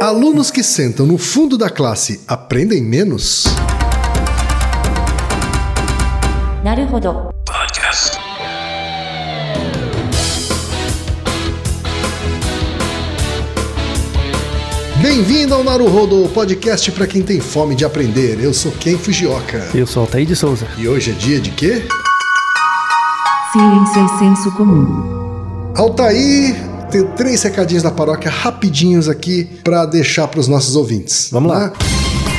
Alunos que sentam no fundo da classe aprendem menos? Naruhodo. Podcast. Bem-vindo ao Naruhodo, podcast para quem tem fome de aprender. Eu sou Ken Fujioka. Eu sou Altair de Souza. E hoje é dia de quê? Ciência e senso comum. Altair, tem três recadinhos da paróquia rapidinhos aqui para deixar para os nossos ouvintes. Vamos lá. tá?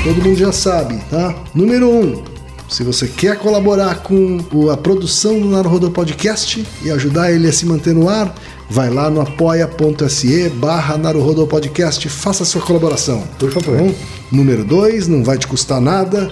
Todo mundo já sabe, tá? Número um, se você quer colaborar com a produção do Naruhodo Podcast e ajudar ele a se manter no ar, vai lá no apoia.se barra Naruhodo Podcast, faça a sua colaboração. Por favor. Número dois, não vai te custar nada,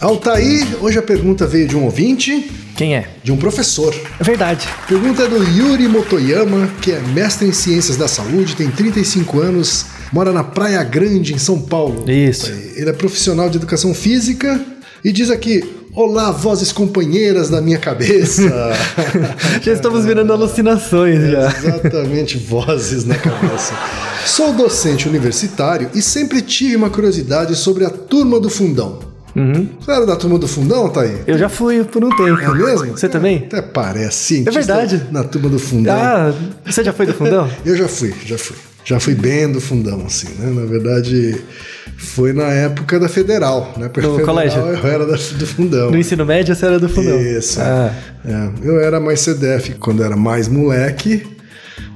Altair, hoje a pergunta veio de um ouvinte, Quem é? de um professor. É verdade. Pergunta é do Yuri Motoyama, que é mestre em Ciências da Saúde, tem 35 anos, mora na Praia Grande, em São Paulo. Isso. Ele é profissional de educação física e diz aqui: Olá, vozes companheiras da minha cabeça. Já estamos virando alucinações já. Exatamente, vozes na cabeça. Sou docente universitário e sempre tive uma curiosidade sobre a turma do fundão. Uhum. Você era da turma do fundão, Thaí? Eu já fui por um tempo. É mesmo? Você também? Até parece. cientista É verdade. Na turma do fundão. Ah, você já foi do fundão? Eu já fui, já fui. Já fui bem do fundão, assim, né? Na verdade, foi na época da federal, né? Porque No federal colégio? Eu era da- do fundão. No ensino médio você era do fundão. Isso. Ah, É, eu era mais CDF quando era mais moleque.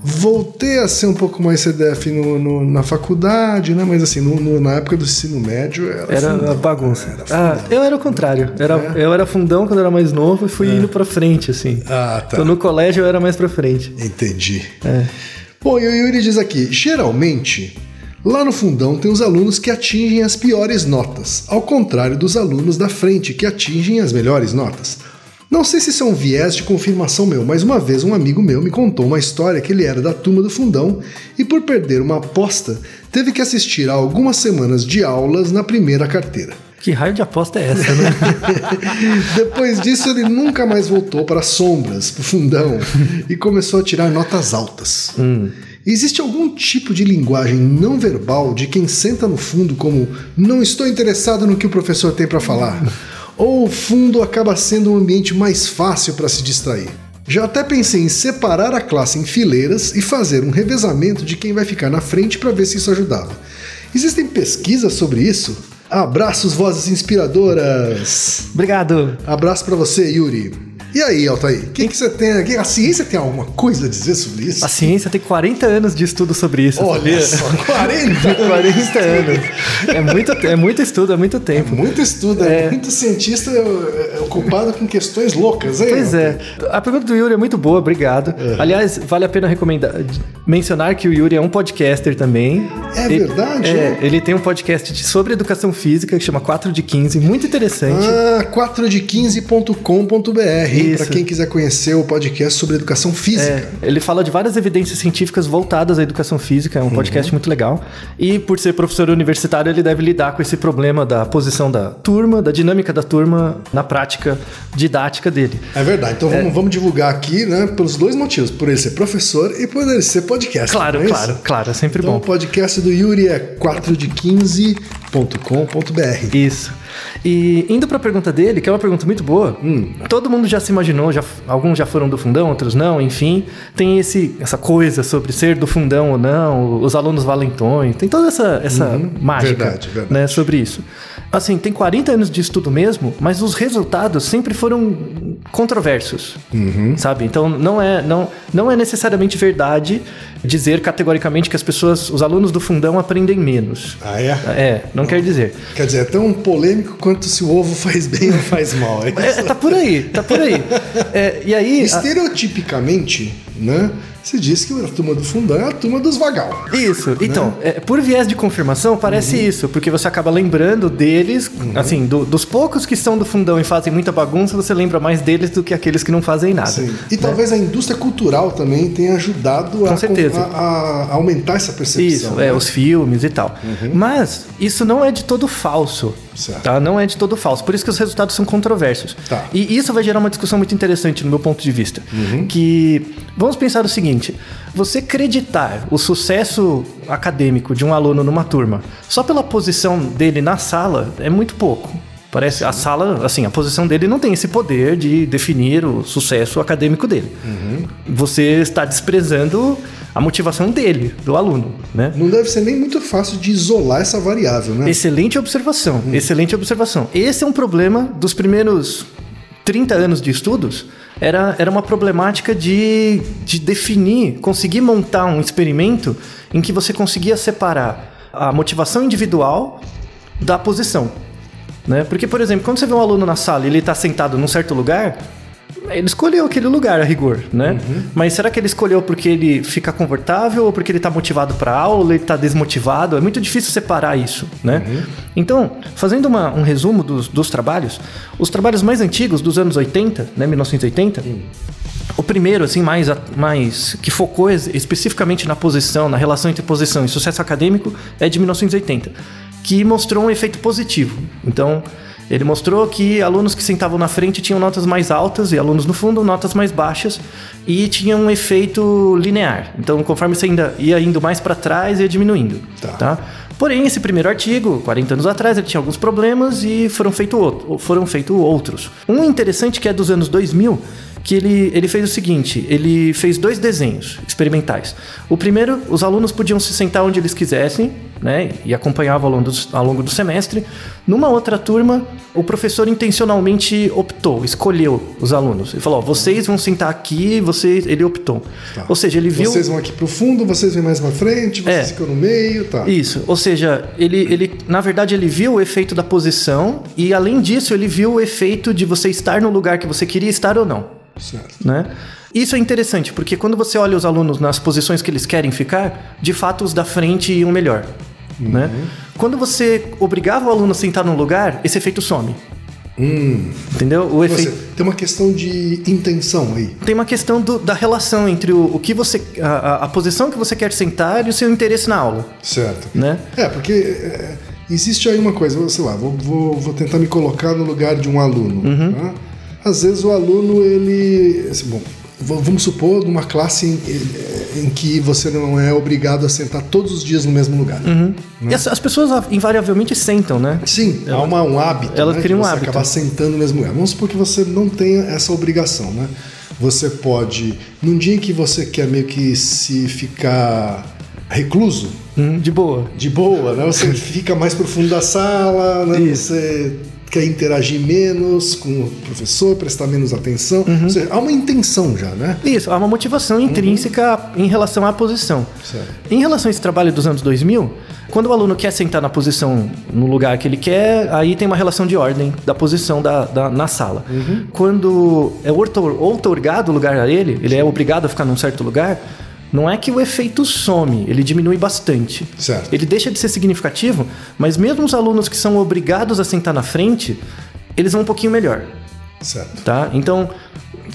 Voltei a ser um pouco mais CDF no, no- na faculdade, né? Mas assim, no- no- na época do ensino médio era. era fundão. bagunça. Era ah, eu era o contrário. Era, Eu era fundão quando eu era mais novo e fui indo pra frente, assim. Ah, tá. Então no colégio eu era mais pra frente. Entendi. É. Bom, e o Yuri diz aqui: geralmente, lá no fundão tem os alunos que atingem as piores notas, ao contrário dos alunos da frente que atingem as melhores notas. Não sei se isso é um viés de confirmação meu, mas uma vez um amigo meu me contou uma história que ele era da turma do fundão e, por perder uma aposta, teve que assistir a algumas semanas de aulas na primeira carteira. Que raio de aposta é essa, né? Depois disso, ele nunca mais voltou para as sombras, para o fundão, e começou a tirar notas altas. Existe algum tipo de linguagem não verbal de quem senta no fundo, como não estou interessado no que o professor tem para falar? Ou o fundo acaba sendo um ambiente mais fácil para se distrair? Já até pensei em separar a classe em fileiras e fazer um revezamento de quem vai ficar na frente para ver se isso ajudava. Existem pesquisas sobre isso? Abraços, vozes inspiradoras! Obrigado. Abraço pra você, Yuri. E aí, Altair? O que, que você tem aqui? A ciência tem alguma coisa a dizer sobre isso? A ciência tem 40 anos de estudo sobre isso. Olha sabia? só, 40! 40 anos. É muito, é muito estudo, é muito tempo. Muito estudo, é. É. muito cientista é, é ocupado com questões loucas, hein? Pois é. A pergunta do Yuri é muito boa, obrigado. É. Aliás, vale a pena recomendar, mencionar que o Yuri é um podcaster também. É Ele- verdade, É, é? ele tem um podcast sobre educação física que chama 4 de 15, muito interessante. Ah, 4de15.com.br Para quem quiser conhecer o podcast sobre educação física. É, ele fala de várias evidências científicas voltadas à educação física, é um podcast Uhum. muito legal. E por ser professor universitário, ele deve lidar com esse problema da posição da turma, da dinâmica da turma na prática didática dele. É verdade, então vamos, vamos divulgar aqui, né, pelos dois motivos, por ele ser professor e por ele ser podcast. Claro, é claro, claro, é sempre Então o bom. podcast do Yuri é 4de15.com.br. Isso. E indo para a pergunta dele, que é uma pergunta muito boa, Hum. todo mundo já se imaginou, já, alguns já foram do fundão, outros não, enfim, tem esse, essa coisa sobre ser do fundão ou não, os alunos valentões, tem toda essa, essa mágica Uhum. Verdade, verdade. Né, sobre isso. Assim, tem 40 anos de estudo mesmo, mas os resultados sempre foram controversos, Uhum. sabe? Então não é, não, não é necessariamente verdade dizer categoricamente que as pessoas, os alunos do fundão aprendem menos. Ah, é? É, não quer dizer. Quer dizer, é tão polêmico quanto se o ovo faz bem ou faz mal. É É, tá por aí, tá por aí. É, e aí. a- Estereotipicamente, né? Você disse que a turma do fundão é a turma dos vagal. Isso. Então, é, por viés de confirmação, parece isso, porque você acaba lembrando deles, assim, do- dos poucos que são do fundão e fazem muita bagunça, você lembra mais deles do que aqueles que não fazem nada. Sim. E talvez a indústria cultural também tenha ajudado a, a- a aumentar essa percepção. Isso, né? é, os filmes e tal. Mas isso não é de todo falso. Certo. Tá? Não é de todo falso. Por isso que os resultados são controversos. Tá. E isso vai gerar uma discussão muito interessante no meu ponto de vista. Que vamos pensar o seguinte: você acreditar o sucesso acadêmico de um aluno numa turma só pela posição dele na sala é muito pouco. Parece a sala, assim, a posição dele não tem esse poder de definir o sucesso acadêmico dele. Você está desprezando a motivação dele, do aluno, né? Não deve ser nem muito fácil de isolar essa variável, né? Excelente observação, excelente observação. Esse é um problema dos primeiros 30 anos de estudos. Era, era uma problemática de, de definir, conseguir montar um experimento em que você conseguia separar a motivação individual da posição. Né? Porque, por exemplo, quando você vê um aluno na sala e ele está sentado num certo lugar, ele escolheu aquele lugar a rigor, né? Mas será que ele escolheu porque ele fica confortável ou porque ele está motivado para a aula, ele está desmotivado? É muito difícil separar isso, né? Então, fazendo uma- um resumo dos, dos trabalhos, os trabalhos mais antigos dos anos 80, né, 1980, o primeiro, assim, mais, mais que focou es- especificamente na posição, na relação entre posição e sucesso acadêmico, é de 1980, que mostrou um efeito positivo. Então, ele mostrou que alunos que sentavam na frente tinham notas mais altas e alunos no fundo notas mais baixas e tinha um efeito linear. Então, conforme você ainda ia indo mais para trás, ia diminuindo. Tá. tá? Porém, esse primeiro artigo, 40 anos atrás, ele tinha alguns problemas e foram, feito outro, foram feitos outros. Um interessante que é dos anos 2000, que ele, ele fez o seguinte: ele fez dois desenhos experimentais. O primeiro, os alunos podiam se sentar onde eles quisessem, né, e acompanhavam ao longo, do, ao longo do semestre. Numa outra turma, o professor intencionalmente optou, escolheu os alunos. Ele falou: ó, vocês vão sentar aqui, vocês. Ele optou. Tá. Ou seja, ele viu. Vocês vão aqui pro fundo, vocês vêm mais pra frente, vocês É. ficam no meio, tá. Isso, ou seja, ele, ele, na verdade, ele viu o efeito da posição e, além disso, ele viu o efeito de você estar no lugar que você queria estar ou não, Certo. né? Isso é interessante, porque quando você olha os alunos nas posições que eles querem ficar, de fato os da frente iam melhor, né? Quando você obrigava o aluno a sentar num lugar, esse efeito some. Entendeu? O Você, efeito... tem uma questão de intenção aí. Tem uma questão do- da relação entre o, o que você... A, a- posição que você quer sentar e o seu interesse na aula, Certo. né? É, porque é, existe aí uma coisa, sei lá, vou, vou, vou tentar me colocar no lugar de um aluno. Uhum. tá? Às vezes o aluno, ele. assim, bom, vamos supor numa classe em, em que você não é obrigado a sentar todos os dias no mesmo lugar. Uhum. E as, as pessoas ah, invariavelmente sentam, né? Sim, há uma, um hábito. Elas né, criam de um você hábito. acabar sentando no mesmo lugar. Vamos supor que você não tenha essa obrigação, né? Você pode, num dia em que você quer meio que se ficar recluso, Hum, de boa. de boa, né? Você fica mais pro fundo da sala, né? Isso. Você quer interagir menos com o professor, prestar menos atenção. Uhum. Ou seja, há uma intenção já, né? Isso, há uma motivação intrínseca em relação à posição. Certo. Em relação a esse trabalho dos anos 2000, quando o aluno quer sentar na posição, no lugar que ele quer, aí tem uma relação de ordem da posição da, da- na sala. Quando é outor- outorgado o lugar a ele, ele é obrigado a ficar num certo lugar, não é que o efeito some, ele diminui bastante. Certo. Ele deixa de ser significativo, mas mesmo os alunos que são obrigados a sentar na frente, eles vão um pouquinho melhor, Certo. tá? Então,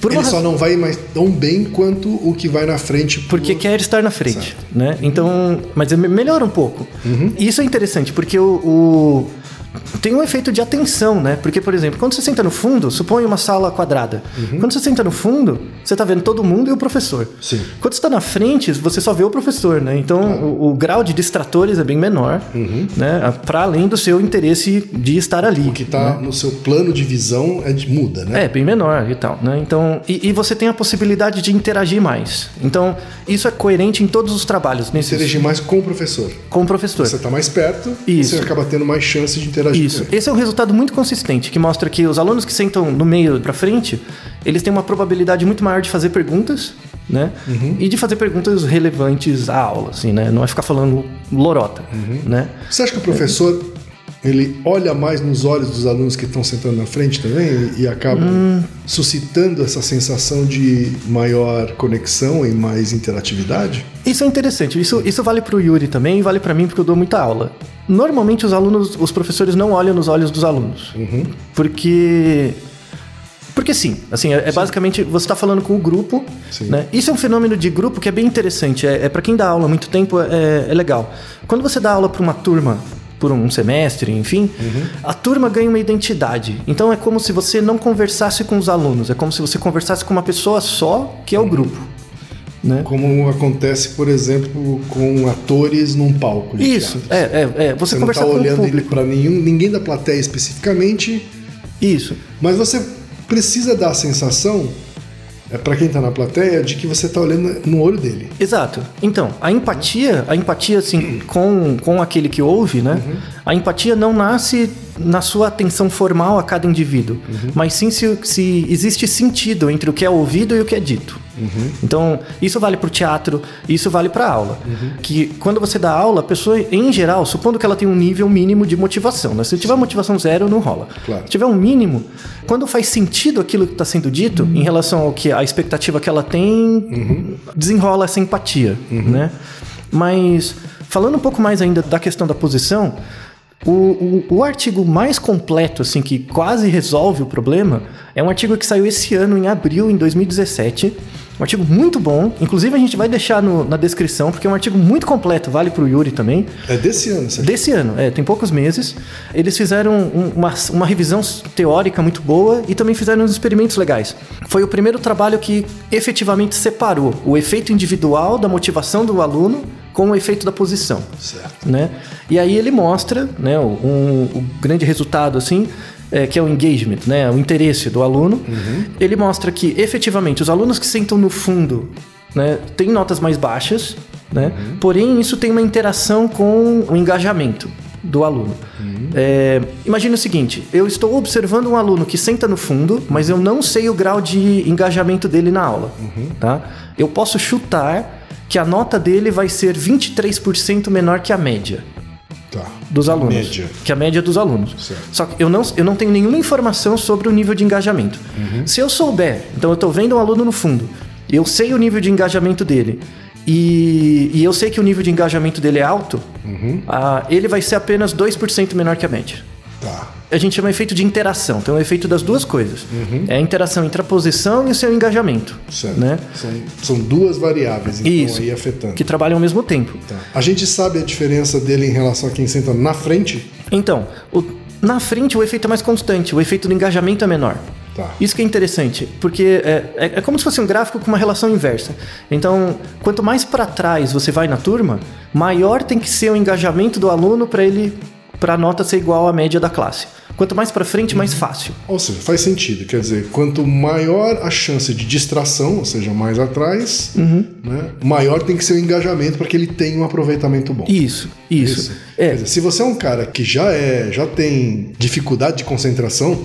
por Ele só não vai mais tão bem quanto o que vai na frente. por- porque quer estar na frente, Certo. né? Então, mas me- melhora um pouco. Uhum. E isso é interessante, porque o, o- tem um efeito de atenção, né? Porque, por exemplo, quando você senta no fundo, supõe uma sala quadrada. Uhum. Quando você senta no fundo, você tá vendo todo mundo e o professor. Sim. Quando você tá na frente, você só vê o professor, né? Então, o, o grau de distratores é bem menor, né? Para além do seu interesse de estar ali. Uhum. O que está no seu plano de visão é de, muda, né? É, bem menor e tal, né? Então, e, e você tem a possibilidade de interagir mais. Então, isso é coerente em todos os trabalhos, nesse Interagir mais com o professor. com o professor. Você está mais perto, Isso. você acaba tendo mais chance de interagir Isso. com ele. Esse é um resultado muito consistente, que mostra que os alunos que sentam no meio para frente, eles têm uma probabilidade muito maior de fazer perguntas, né? Uhum. E de fazer perguntas relevantes à aula, assim, né? Não é ficar falando lorota, Uhum. né? Você acha que o professor ele olha mais nos olhos dos alunos que estão sentando na frente também e, acaba Hum. suscitando essa sensação de maior conexão e mais interatividade? Isso é interessante. Isso, isso vale pro Yuri também e vale para mim porque eu dou muita aula. Normalmente os alunos, os professores não olham nos olhos dos alunos. Porque. Porque sim, assim, é, é basicamente você está falando com o grupo, Sim. né? Isso é um fenômeno de grupo que é bem interessante. É, é para quem dá aula há muito tempo, é, é legal. Quando você dá aula para uma turma por um semestre, enfim, a turma ganha uma identidade. Então é como se você não conversasse com os alunos, é como se você conversasse com uma pessoa só, que é o grupo. Né? Como acontece, por exemplo, com atores num palco. Isso, é, é, é. Você, Você não conversar está com o olhando público. para nenhum, ninguém da plateia especificamente, Isso. mas você precisa dar a sensação, é para quem está na plateia, de que você está olhando no olho dele. Exato. Então, a empatia, a empatia assim com, com aquele que ouve, né? A empatia não nasce na sua atenção formal a cada indivíduo, mas sim se, se existe sentido entre o que é ouvido e o que é dito. Então, isso vale para o teatro, isso vale para a aula. Que quando você dá aula, a pessoa, em geral, supondo que ela tem um nível mínimo de motivação, né? Se tiver motivação zero, não rola. Claro. Se tiver um mínimo, quando faz sentido aquilo que está sendo dito, em relação ao que a expectativa que ela tem, desenrola essa empatia, né? Mas falando um pouco mais ainda da questão da posição, o, o, o artigo mais completo, assim, que quase resolve o problema, é um artigo que saiu esse ano, em abril, em 2017. Um artigo muito bom. Inclusive, a gente vai deixar no- na descrição, porque é um artigo muito completo, vale para o Yuri também. É desse ano, certo? Desse ano, é, tem poucos meses. Eles fizeram um- uma, uma revisão teórica muito boa e também fizeram uns experimentos legais. Foi o primeiro trabalho que efetivamente separou o efeito individual da motivação do aluno com o efeito da posição. Certo. Né? E aí ele mostra né, o, um- grande resultado, assim, é, que é o engagement, né, o interesse do aluno. Ele mostra que, efetivamente, os alunos que sentam no fundo né, têm notas mais baixas, né? porém isso tem uma interação com o engajamento do aluno. É, imagine o seguinte: eu estou observando um aluno que senta no fundo, mas eu não sei o grau de engajamento dele na aula. Tá? Eu posso chutar que a nota dele vai ser 23% menor que a média Tá. dos alunos. Média. Que é a média dos alunos. Certo. Só que eu não, eu não tenho nenhuma informação sobre o nível de engajamento. Se eu souber, então eu estou vendo um aluno no fundo, eu sei o nível de engajamento dele, e, e eu sei que o nível de engajamento dele é alto, ah, ele vai ser apenas 2% menor que a média. Tá. A gente chama efeito de interação, então é o efeito das duas coisas. É a interação entre a posição e o seu engajamento. Certo. Né? São, são duas variáveis, então, Isso. aí afetando. Que trabalham ao mesmo tempo. Tá. A gente sabe a diferença dele em relação a quem senta na frente? Então, o- na frente o efeito é mais constante, o efeito do engajamento é menor. Tá. Isso que é interessante, porque é, é- é como se fosse um gráfico com uma relação inversa. Então, quanto mais para trás você vai na turma, maior tem que ser o engajamento do aluno para ele, para a nota ser igual à média da classe. Quanto mais para frente, mais fácil. Ou seja, faz sentido. Quer dizer, quanto maior a chance de distração, ou seja, mais atrás, Uhum. né, maior tem que ser o engajamento para que ele tenha um aproveitamento bom. Isso, isso. Quer É, dizer, se você é um cara que já é, já tem dificuldade de concentração,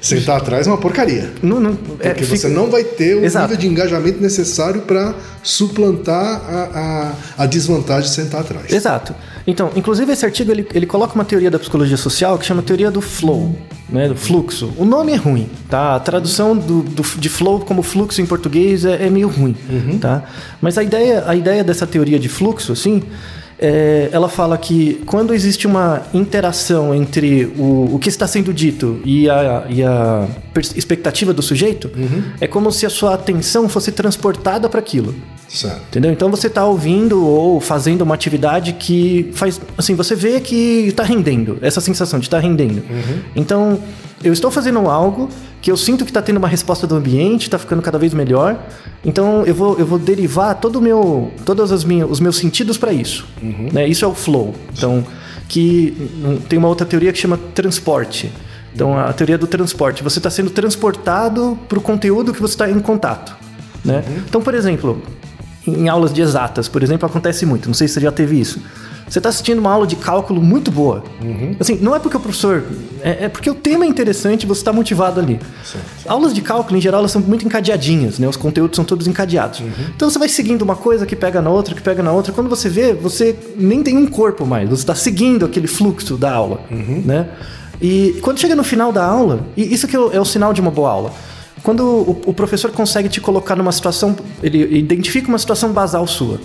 sentar atrás é uma porcaria. não, não, é, Porque fica- você não vai ter o Exato. nível de engajamento necessário para suplantar a, a, a desvantagem de sentar atrás. Exato. Então, inclusive esse artigo ele, ele coloca uma teoria da psicologia social que chama teoria do flow, né, do fluxo. O nome é ruim, tá? A tradução do, do- de flow como fluxo em português é, é meio ruim, tá? Mas a ideia, a ideia dessa teoria de fluxo, assim, é, ela fala que quando existe uma interação entre o, o que está sendo dito e a, e a expectativa do sujeito, é como se a sua atenção fosse transportada para aquilo. Certo. Entendeu? Então você está ouvindo ou fazendo uma atividade que faz. Assim, você vê que está rendendo, essa sensação de estar rendendo. Então, eu estou fazendo algo que eu sinto que está tendo uma resposta do ambiente, está ficando cada vez melhor. Então, eu vou, eu vou derivar todo o meu, todos as minhas, os meus sentidos para isso. Né? Isso é o flow. Então, que tem uma outra teoria que chama transporte. Então, a teoria do transporte. Você está sendo transportado para o conteúdo que você está em contato. Né? Então, por exemplo, em aulas de exatas, por exemplo, acontece muito. Não sei se você já teve isso. Você está assistindo uma aula de cálculo muito boa. Assim, não é porque o professor. É, é porque o tema é interessante e você está motivado ali. Aulas de cálculo, em geral, elas são muito encadeadinhas, né? Os conteúdos são todos encadeados. Então você vai seguindo uma coisa que pega na outra, que pega na outra. Quando você vê, você nem tem um corpo mais. Você está seguindo aquele fluxo da aula, né? E quando chega no final da aula, e isso que é o, é o sinal de uma boa aula. Quando o, o professor consegue te colocar numa situação, ele identifica uma situação basal sua.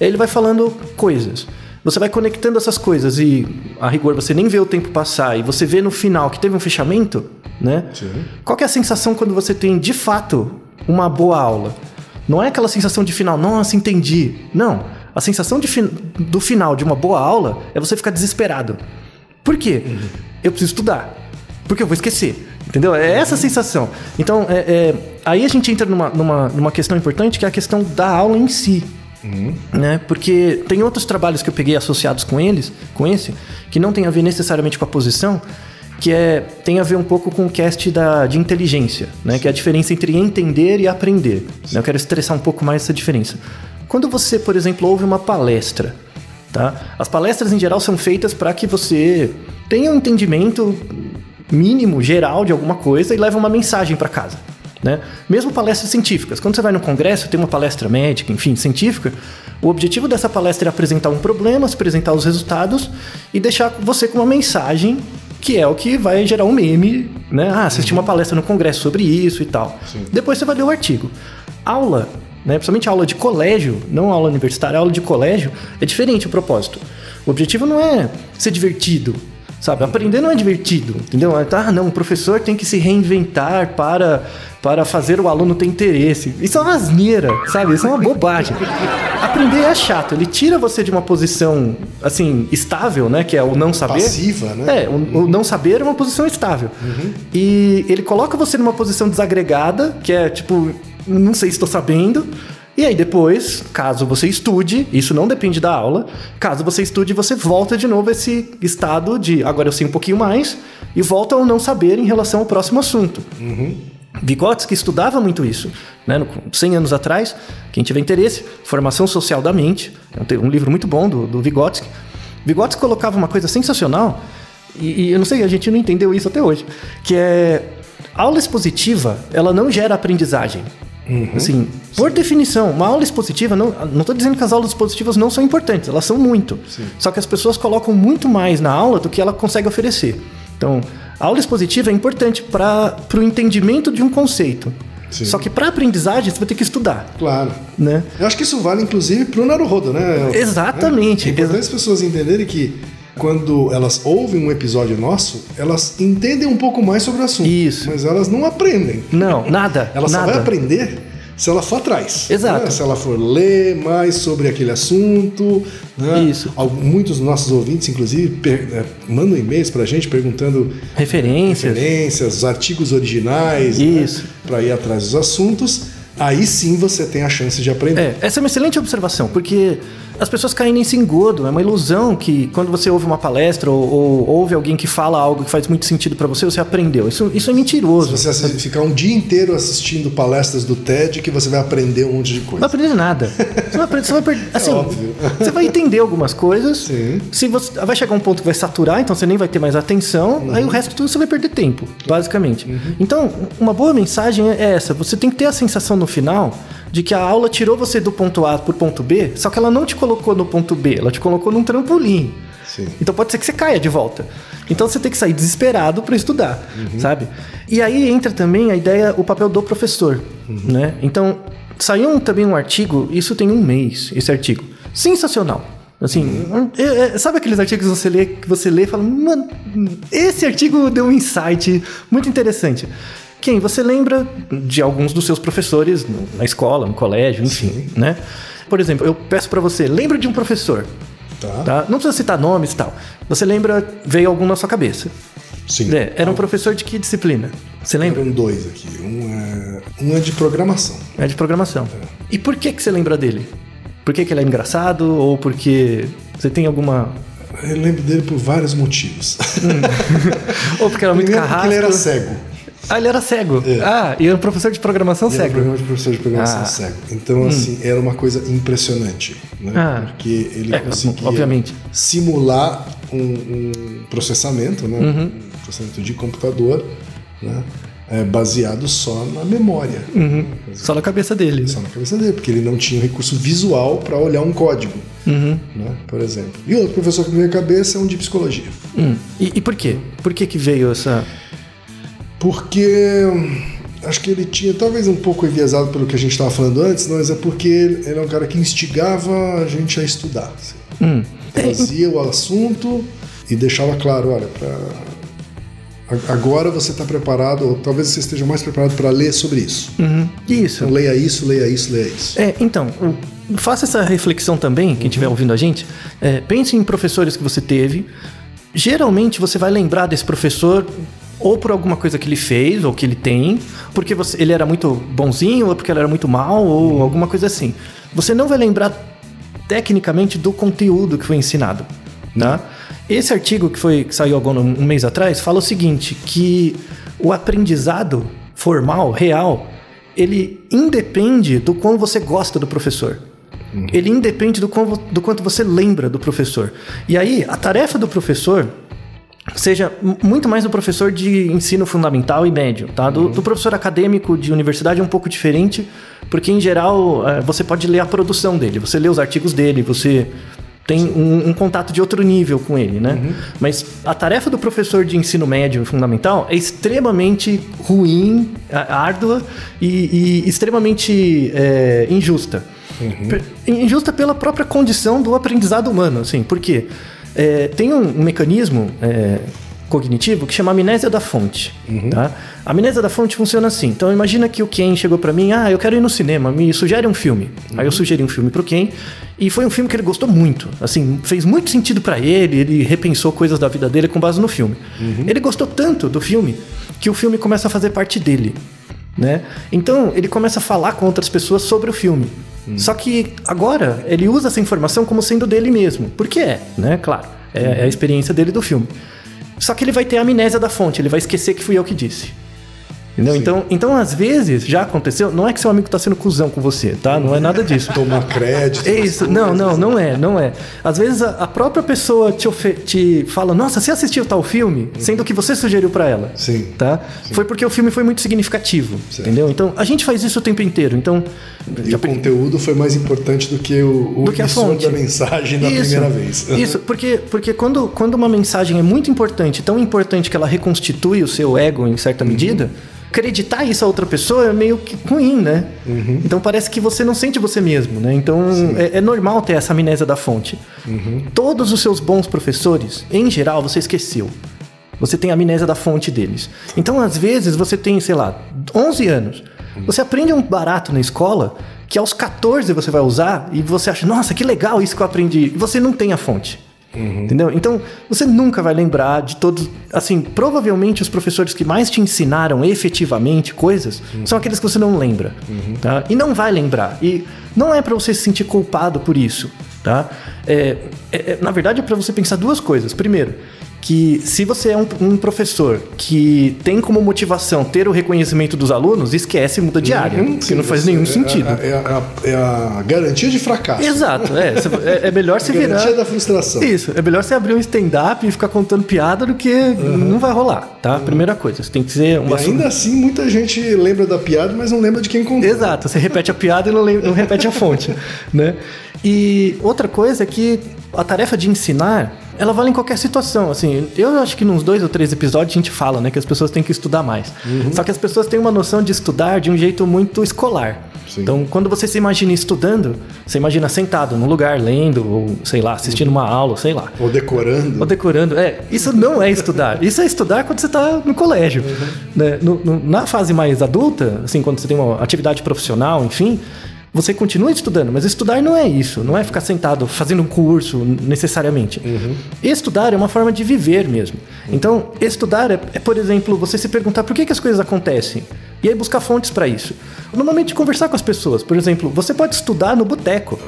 Ele vai falando coisas. Você vai conectando essas coisas e, a rigor, você nem vê o tempo passar e você vê no final que teve um fechamento, né? Qual que é a sensação quando você tem, de fato, uma boa aula? Não é aquela sensação de final, nossa, entendi. Não. A sensação de fin- do final de uma boa aula é você ficar desesperado. Por quê? Eu preciso estudar. Porque eu vou esquecer. Entendeu? É essa a sensação. Então, é- é, aí a gente entra numa, numa, numa questão importante que é a questão da aula em si. Né? Porque tem outros trabalhos que eu peguei associados com eles, com esse, que não tem a ver necessariamente com a posição, que é, tem a ver um pouco com o cast da, de inteligência, né? que é a diferença entre entender e aprender. né? Eu quero estressar um pouco mais essa diferença. Quando você, por exemplo, ouve uma palestra, tá? As palestras em geral são feitas para que você tenha um entendimento mínimo, geral de alguma coisa e leve uma mensagem para casa. Né? Mesmo palestras científicas. Quando você vai no congresso, tem uma palestra médica, enfim, científica, o objetivo dessa palestra é apresentar um problema, apresentar os resultados e deixar você com uma mensagem que é o que vai gerar um meme, né? Ah, assisti uma palestra no congresso sobre isso e tal. Depois você vai ler o artigo. Aula, né? Principalmente aula de colégio, não aula universitária, aula de colégio, é diferente o propósito. O objetivo não é ser divertido, sabe? Aprender não é divertido, entendeu? Ah, não, o professor tem que se reinventar para, para fazer o aluno ter interesse. Isso é uma asneira, sabe? Isso é uma bobagem. Aprender é chato, ele tira você de uma posição, assim, estável, né? Que é o não saber. Passiva, né? É, o, o não saber é uma posição estável. E ele coloca você numa posição desagregada, que é tipo, não sei se estou sabendo. E aí depois, caso você estude, isso não depende da aula, caso você estude, você volta de novo a esse estado de agora eu sei um pouquinho mais e volta ao não saber em relação ao próximo assunto. Vygotsky estudava muito isso. Né? No- 100 anos atrás, quem tiver interesse, Formação Social da Mente, é um um livro muito bom do, do Vygotsky. Vygotsky colocava uma coisa sensacional, e, e eu não sei, a gente não entendeu isso até hoje, que é aula expositiva, ela não gera aprendizagem. Assim, por definição, uma aula expositiva, não estou dizendo que as aulas expositivas não são importantes, elas são muito. Só que as pessoas colocam muito mais na aula do que ela consegue oferecer. Então, a aula expositiva é importante para o entendimento de um conceito. Sim. Só que para aprendizagem você vai ter que estudar, Claro. né? Eu acho que isso vale, inclusive, pro Naruhodo, né? Exatamente. É importante as pessoas entenderem que quando elas ouvem um episódio nosso, elas entendem um pouco mais sobre o assunto. Isso. Mas elas não aprendem. Não, nada. Ela só nada. vai aprender se ela for atrás. Exato. né? Se ela for ler mais sobre aquele assunto. né? Isso. Muitos dos nossos ouvintes, inclusive, eh, mandam e-mails pra gente perguntando Referências. referências, os artigos originais, Isso. para ir atrás dos assuntos. Aí sim você tem a chance de aprender. É, essa é uma excelente observação, porque as pessoas caem nesse engodo. É uma ilusão que quando você ouve uma palestra ou, ou ouve alguém que fala algo que faz muito sentido para você, você aprendeu. Isso, isso é mentiroso. Você assi- ficar um dia inteiro assistindo palestras do TED que você vai aprender um monte de Não coisa. vai aprender nada. Você vai, aprender, você vai perder. Assim, óbvio. você vai entender algumas coisas. Sim. Se você vai chegar um ponto que vai saturar, então você nem vai ter mais atenção. Aí o resto tudo você vai perder tempo, basicamente. Então, uma boa mensagem é essa. Você tem que ter a sensação no final de que a aula tirou você do ponto A pro ponto B, só que ela não te colocou no ponto B, ela te colocou num trampolim. Sim. Então pode ser que você caia de volta. Então você tem que sair desesperado para estudar, sabe? E aí entra também a ideia, o papel do professor, né? Então saiu um- também um artigo, isso tem um mês, esse artigo, sensacional. Assim, é- é- sabe aqueles artigos que você lê, que você lê e fala, mano, esse artigo deu um insight muito interessante. Quem? Você lembra de alguns dos seus professores na escola, no colégio, enfim, né? Por exemplo, eu peço para você, lembra de um professor, Tá? tá? Não precisa citar nomes e tal. Você lembra, veio algum na sua cabeça. Sim. É, era um professor de que disciplina? Você lembra? Eram dois aqui. Um é, um é de programação. É de programação. E por que, que você lembra dele? Por que, que ele é engraçado? Ou porque você tem alguma. Eu lembro dele por vários motivos. Ou porque era muito Primeiro porque carrasco? ele era cego. Ah, ele era cego. É. Ah, e era um professor de programação era cego. programa de professor de programação Ah. cego. Então, assim, era uma coisa impressionante. Né? Ah. Porque ele É, conseguia obviamente. simular um, um processamento, né? Uhum. um processamento de computador, né? É, baseado só na memória. Uhum. Só na cabeça dele. né? Só na cabeça dele, porque ele não tinha recurso visual para olhar um código, Uhum. né? por exemplo. E outro professor que me veio à cabeça é um de psicologia. Hum. E, e por quê? Por que que veio essa... Porque hum, acho que ele tinha, talvez um pouco enviesado pelo que a gente estava falando antes, mas é porque ele, ele é um cara que instigava a gente a estudar. assim. Hum. Trazia o assunto e deixava claro, olha, pra... agora você está preparado, ou talvez você esteja mais preparado para ler sobre isso. Uhum. Isso. Então leia isso, leia isso, leia isso. É, então, faça essa reflexão também, quem estiver ouvindo a gente. É, pense em professores que você teve. Geralmente você vai lembrar desse professor ou por alguma coisa que ele fez ou que ele tem, porque você- ele era muito bonzinho ou porque ele era muito mal ou alguma coisa assim. Você não vai lembrar tecnicamente do conteúdo que foi ensinado, tá? Esse artigo que foi que saiu agora um mês atrás fala o seguinte, que o aprendizado formal, real, ele independe do quão você gosta do professor. Ele independe do, quão, do quanto você lembra do professor. E aí, a tarefa do professor seja muito mais do professor de ensino fundamental e médio, tá? Do, do professor acadêmico de universidade é um pouco diferente, porque em geral eh, você pode ler a produção dele, você lê os artigos dele, você tem um, um contato de outro nível com ele, né? Mas a tarefa do professor de ensino médio e fundamental é extremamente ruim, árdua e, e extremamente eh, injusta. Per- Injusta pela própria condição do aprendizado humano, assim, por quê? É, tem um, um mecanismo é, cognitivo que chama amnésia da fonte. Tá? A amnésia da fonte funciona assim. Então imagina que o Ken chegou pra mim, ah, eu quero ir no cinema, me sugere um filme. Aí eu sugeri um filme pro Ken e foi um filme que ele gostou muito. Assim, fez muito sentido pra ele, ele repensou coisas da vida dele com base no filme. Ele gostou tanto do filme que o filme começa a fazer parte dele. Né? Então ele começa a falar com outras pessoas sobre o filme. Só que agora ele usa essa informação como sendo dele mesmo. Porque é, né? Claro. É, é a experiência dele do filme. Só que ele vai ter a amnésia da fonte, ele vai esquecer que fui eu que disse. Entendeu? Então, então, às vezes, já aconteceu, não é que seu amigo tá sendo cuzão com você, tá? Não é nada disso. Tomar crédito. É isso, não, não, não é, não é. Às vezes a, a própria pessoa te, te fala, nossa, você assistiu tal filme? Sendo que você sugeriu pra ela. Sim. Tá? Foi porque o filme foi muito significativo, Certo. entendeu? Então, a gente faz isso o tempo inteiro. Então, E o conteúdo foi mais importante do que o, o do que a fonte. da mensagem da Isso, primeira vez. Isso, porque, porque quando, quando uma mensagem é muito importante, tão importante que ela reconstitui o seu ego em certa medida, acreditar isso a outra pessoa é meio que ruim, né? Então parece que você não sente você mesmo, né? Então é, é normal ter essa amnésia da fonte. Todos os seus bons professores, em geral, você esqueceu. Você tem a amnésia da fonte deles. Então, às vezes, você tem, sei lá, 11 anos. Você aprende um barato na escola que aos 14 você vai usar e você acha, nossa, que legal isso que eu aprendi. E você não tem a fonte. Entendeu? Então, você nunca vai lembrar de todos. Assim, provavelmente os professores que mais te ensinaram efetivamente coisas são aqueles que você não lembra. Tá? E não vai lembrar. E não é para você se sentir culpado por isso. Tá? É, é- é- na verdade, é para você pensar duas coisas. Primeiro, que se você é um, um professor que tem como motivação ter o reconhecimento dos alunos, esquece e muda de área. Uhum, que sim, não faz nenhum é- sentido. É, é a, é a garantia de fracasso. Exato, é. É, é melhor se virar. Garantia da frustração. Isso, é melhor você abrir um stand-up e ficar contando piada do que não vai rolar, tá? Primeira coisa, você tem que ser E uma. ainda assim, muita gente lembra da piada, mas não lembra de quem contou. Exato, você repete a piada e não, lem- não repete a fonte, né? E outra coisa é que a tarefa de ensinar, ela vale em qualquer situação, assim, eu acho que nos dois ou três episódios a gente fala, né, que as pessoas têm que estudar mais. Só que as pessoas têm uma noção de estudar de um jeito muito escolar. Sim. Então, quando você se imagina estudando, você imagina sentado num lugar, lendo, ou sei lá, assistindo uma aula, sei lá. Ou decorando. Ou decorando. É, isso não é estudar. Isso é estudar quando você está no colégio. Né? No- no- na fase mais adulta, assim, quando você tem uma atividade profissional, enfim, você continua estudando. Mas estudar não é isso. Não é ficar sentado fazendo um curso necessariamente. Estudar é uma forma de viver mesmo. Então, estudar é, é, por exemplo, você se perguntar por que, que as coisas acontecem. E aí buscar fontes para isso. Normalmente conversar com as pessoas. Por exemplo, você pode estudar no boteco.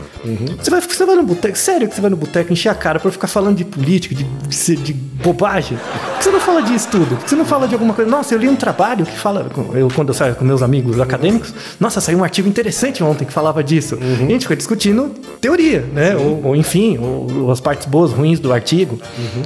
Você, vai, você vai no boteco, sério que você vai no boteco encher a cara pra ficar falando de política, de, de, de bobagem? Por que você não fala de estudo? Por que você não fala de alguma coisa? Nossa, eu li um trabalho que fala. Eu, quando eu saio com meus amigos acadêmicos, nossa, saiu um artigo interessante ontem que falava disso. E a gente fica discutindo teoria, né? Ou, ou, enfim, ou, ou as partes boas, ruins do artigo.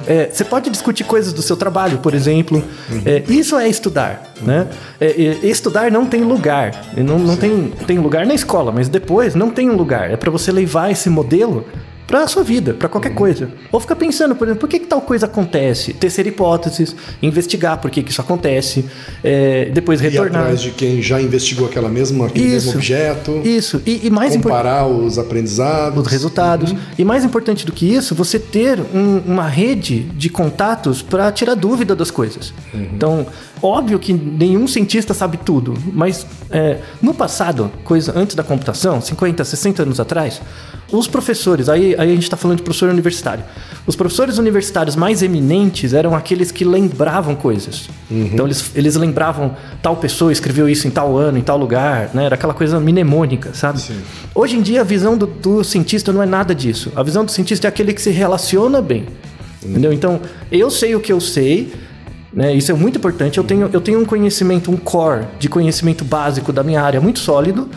É, você pode discutir coisas do seu trabalho, por exemplo. É, isso é estudar, né? É, é, estudar não tem lugar. Não, não tem, tem lugar na escola, mas depois não tem um lugar. É para você levar esse modelo para a sua vida, para qualquer coisa. Ou ficar pensando, por exemplo, por que, que tal coisa acontece? Tecer hipóteses, investigar por que, que isso acontece, é, depois E retornar. atrás de quem já investigou aquela mesma, aquele Isso. mesmo objeto. Isso. E, e mais importante. comparar os aprendizados. os resultados. E mais importante do que isso, você ter um- uma rede de contatos para tirar dúvida das coisas. Então, óbvio que nenhum cientista sabe tudo, mas é, no passado, coisa antes da computação, 50, 60 anos atrás, os professores, aí, aí a gente está falando de professor universitário, os professores universitários mais eminentes eram aqueles que lembravam coisas. Então, eles, eles lembravam tal pessoa escreveu isso em tal ano, em tal lugar, né? Era aquela coisa mnemônica, sabe? Hoje em dia, a visão do, do cientista não é nada disso. A visão do cientista é aquele que se relaciona bem. Entendeu? Então, eu sei o que eu sei, né? Isso é muito importante. Eu tenho, eu tenho um conhecimento, um core de conhecimento básico da minha área muito sólido.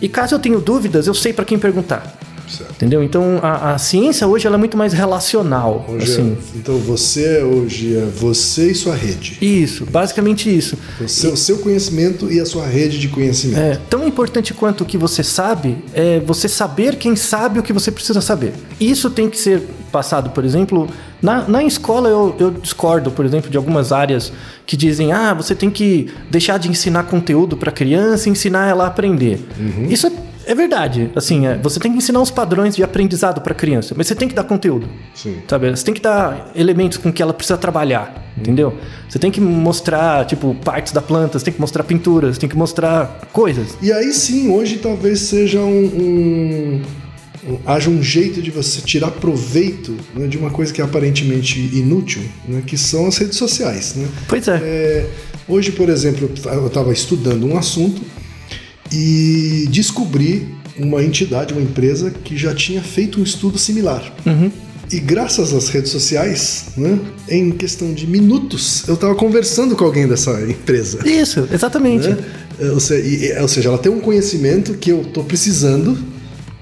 E caso eu tenha dúvidas, eu sei para quem perguntar. Certo. Entendeu? Então, a, a ciência hoje ela é muito mais relacional. Hoje é- assim. então você hoje é você e sua rede. Isso, basicamente isso. O seu, seu conhecimento e a sua rede de conhecimento. É, tão importante quanto o que você sabe é você saber quem sabe o que você precisa saber. Isso tem que ser passado, por exemplo, na, na escola eu, eu discordo, por exemplo, de algumas áreas que dizem, ah, você tem que deixar de ensinar conteúdo para criança e ensinar ela a aprender. Isso é, é verdade. Assim, é, você tem que ensinar os padrões de aprendizado para criança, mas você tem que dar conteúdo. Sim. Sabe? Você tem que dar elementos com que ela precisa trabalhar, entendeu? Você tem que mostrar, tipo, partes da planta, você tem que mostrar pinturas, tem que mostrar coisas. E aí sim, hoje talvez seja um, um- um- haja um jeito de você tirar proveito né, de uma coisa que é aparentemente inútil, né, que são as redes sociais. Né? Pois é. É, hoje, por exemplo, eu estava estudando um assunto e descobri uma entidade, uma empresa que já tinha feito um estudo similar. E graças às redes sociais, né, em questão de minutos, eu estava conversando com alguém dessa empresa. Isso, exatamente. né? É, Ou seja, e- é, ou seja, ela tem um conhecimento que eu estou precisando,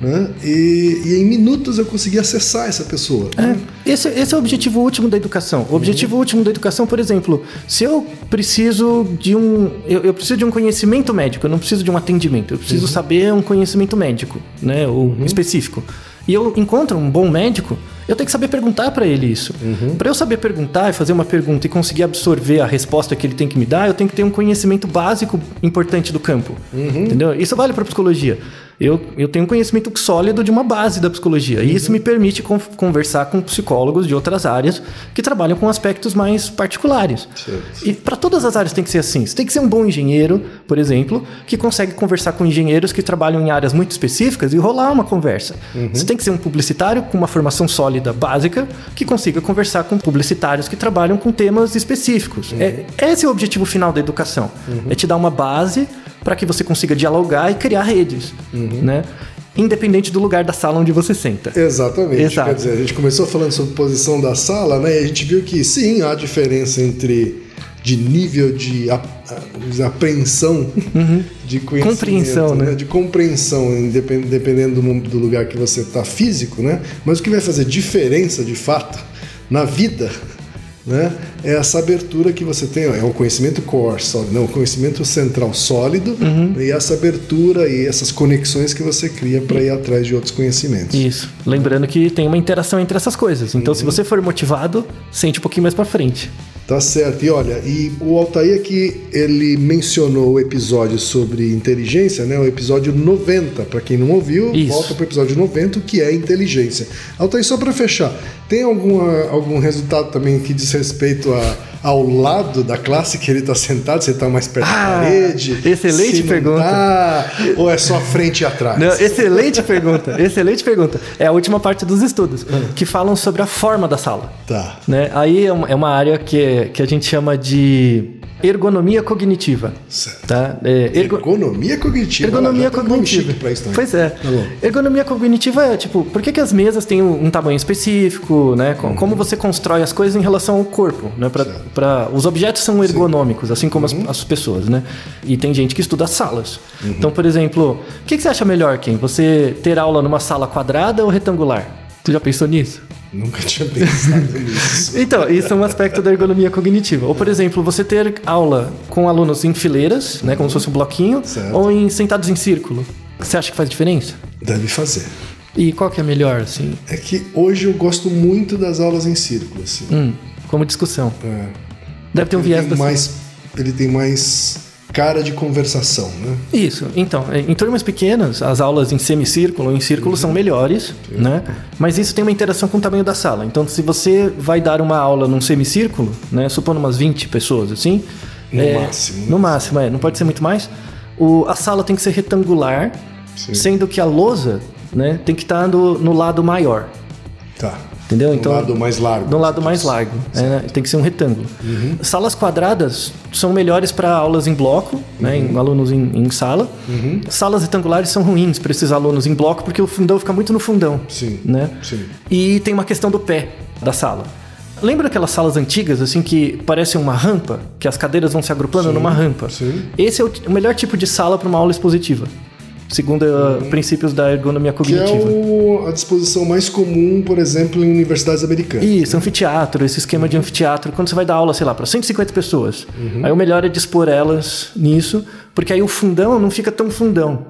né? E, e em minutos eu consegui acessar essa pessoa. É, esse, esse é o objetivo último da educação. O objetivo último da educação, por exemplo, se eu preciso de um. Eu, eu preciso de um conhecimento médico, eu não preciso de um atendimento, eu preciso saber um conhecimento médico, né? Ou específico. E eu encontro um bom médico, eu tenho que saber perguntar para ele isso. Para eu saber perguntar e fazer uma pergunta e conseguir absorver a resposta que ele tem que me dar, eu tenho que ter um conhecimento básico importante do campo. Entendeu? Isso vale para psicologia. Eu, eu tenho um conhecimento sólido de uma base da psicologia. E isso me permite con- conversar com psicólogos de outras áreas que trabalham com aspectos mais particulares. Certo. E para todas as áreas tem que ser assim. Você tem que ser um bom engenheiro, por exemplo, que consegue conversar com engenheiros que trabalham em áreas muito específicas e rolar uma conversa. Você tem que ser um publicitário com uma formação sólida básica que consiga conversar com publicitários que trabalham com temas específicos. É, esse é o objetivo final da educação. É te dar uma base para que você consiga dialogar e criar redes, né? Independente do lugar da sala onde você senta. Exatamente. Exato. Quer dizer, a gente começou falando sobre posição da sala, né? E a gente viu que sim, há diferença entre de nível de ap- apreensão de conhecimento, Uhum. Compreensão, né? De compreensão, dependendo do lugar que você está físico, né? Mas o que vai fazer diferença, de fato, na vida, né? É essa abertura que você tem, é o conhecimento core, sólido, não, o conhecimento central sólido Uhum. e essa abertura e essas conexões que você cria para ir atrás de outros conhecimentos. Isso. Lembrando que tem uma interação entre essas coisas. Então, Uhum. se você for motivado, sente um pouquinho mais para frente. Tá certo. E olha, e o Altair aqui, ele mencionou o episódio sobre inteligência, né? O episódio 90. Para quem não ouviu, Isso. volta pro episódio 90, o que é inteligência. Altair, só para fechar, tem alguma, algum resultado também que diz respeito a, ao lado da classe que ele tá sentado? Você tá mais perto Ah, da parede? excelente pergunta. tá, ou é só frente e atrás? Não, excelente pergunta. Excelente pergunta. É a última parte dos estudos, que falam sobre a forma da sala. Tá. Né? Aí é uma, é uma área que, que a gente chama de ergonomia cognitiva. Certo. Tá? É, ergo- Ergonomia cognitiva. Ergonomia nome cognitiva. pra isso também. Pois é. Tá. Ergonomia cognitiva é tipo, por que, que as mesas têm um um tamanho específico, né? Uhum. Co- Como você constrói as coisas em relação ao corpo, né? Pra, pra- os objetos são ergonômicos, assim como as, Uhum. as pessoas, né? E tem gente que estuda salas. Então, por exemplo, o que, que você acha melhor, Ken? Você ter aula numa sala quadrada ou retangular? Tu já pensou nisso? Nunca tinha pensado nisso. Então, isso é um aspecto da ergonomia cognitiva. Ou, por exemplo, você ter aula com alunos em fileiras, né, como se fosse um bloquinho, Certo. ou em sentados em círculo. Você acha que faz diferença? Deve fazer. E qual que é melhor, assim? É que hoje eu gosto muito das aulas em círculo, assim. Hum, como discussão. É. Deve ter um Ele viés tem mais, ele tem mais cara de conversação, né? Isso. Então, em turmas pequenas, as aulas em semicírculo ou em círculo são melhores, né? Mas isso tem uma interação com o tamanho da sala. Então, se você vai dar uma aula num semicírculo, né? Supondo umas 20 pessoas, assim... No é, máximo? No máximo, é. Não pode ser muito mais. O, a sala tem que ser retangular, Sim. sendo que a lousa, né? Tem que estar no, no lado maior. Tá. Entendeu? Então, lado mais largo. no lado mais largo. é, né? tem que ser um retângulo. Salas quadradas são melhores para aulas em bloco, né? em alunos em, em sala. Salas retangulares são ruins para esses alunos em bloco porque o fundão fica muito no fundão. Sim. Né? Sim. E tem uma questão do pé da sala. Lembra aquelas salas antigas, assim, que parecem uma rampa? Que as cadeiras vão se agrupando Sim, numa rampa? sim. Esse é o, o melhor tipo de sala para uma aula expositiva. Segundo uh, princípios da ergonomia Que é cognitiva. o- a disposição mais comum, por exemplo, em universidades americanas. Isso, anfiteatro, esse esquema de anfiteatro, quando você vai dar aula, sei lá, para 150 pessoas. Uhum. Aí o melhor é dispor elas nisso, porque aí o fundão não fica tão fundão.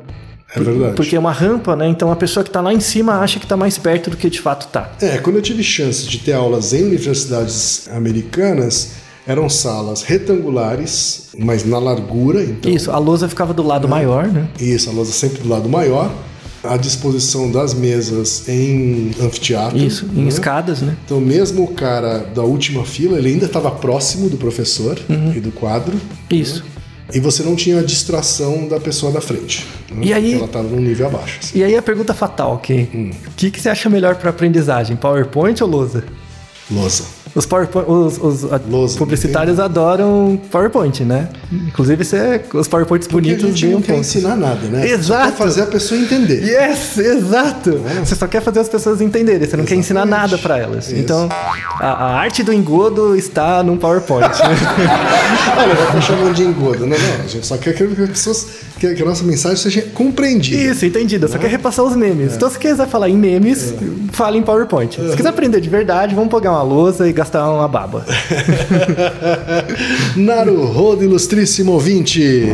É verdade. Porque é uma rampa, né? Então a pessoa que tá lá em cima acha que tá mais perto do que de fato tá. É, quando eu tive chance de ter aulas em universidades americanas, eram salas retangulares, mas na largura, então. Isso, a lousa ficava do lado maior, né? Isso, a lousa sempre do lado maior. A disposição das mesas em anfiteatro. Isso, em né? escadas, né? Então, mesmo o cara da última fila, ele ainda estava próximo do professor Uhum. e do quadro. Isso. E você não tinha a distração da pessoa da frente. né? E aí- Ela estava num nível abaixo. assim. E aí a pergunta fatal, que Hum. o que, que você acha melhor para aprendizagem, PowerPoint ou lousa? Lousa. Os, PowerPoint, os, os a- Lousa, publicitários adoram PowerPoint, né? Inclusive, você, os PowerPoints Porque a bonitos gente ganham não quer pontos. ensinar nada, né? Só Exato. quer fazer a pessoa entender. Yes, exato. Você só quer fazer as pessoas entenderem, você não quer ensinar Exatamente. nada para elas. Isso. Então, a, a arte do engodo está num PowerPoint. Olha, já tá chamando de engodo. Não, não. A gente só quer que as pessoas. Que, que a nossa mensagem seja compreendida. Isso, entendido. Só quer repassar os memes. Então, se quiser falar em memes, fale em PowerPoint. Se quiser aprender de verdade, vamos pegar uma lousa e gastar gastar uma baba. Naruhodo, ilustríssimo ouvinte!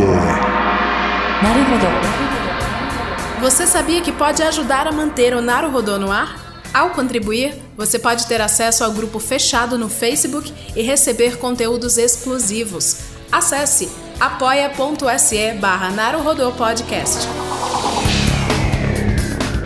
Você sabia que pode ajudar a manter o Naruhodo no ar? Ao contribuir, você pode ter acesso ao grupo fechado no Facebook e receber conteúdos exclusivos. Acesse apoia.se barra Podcast.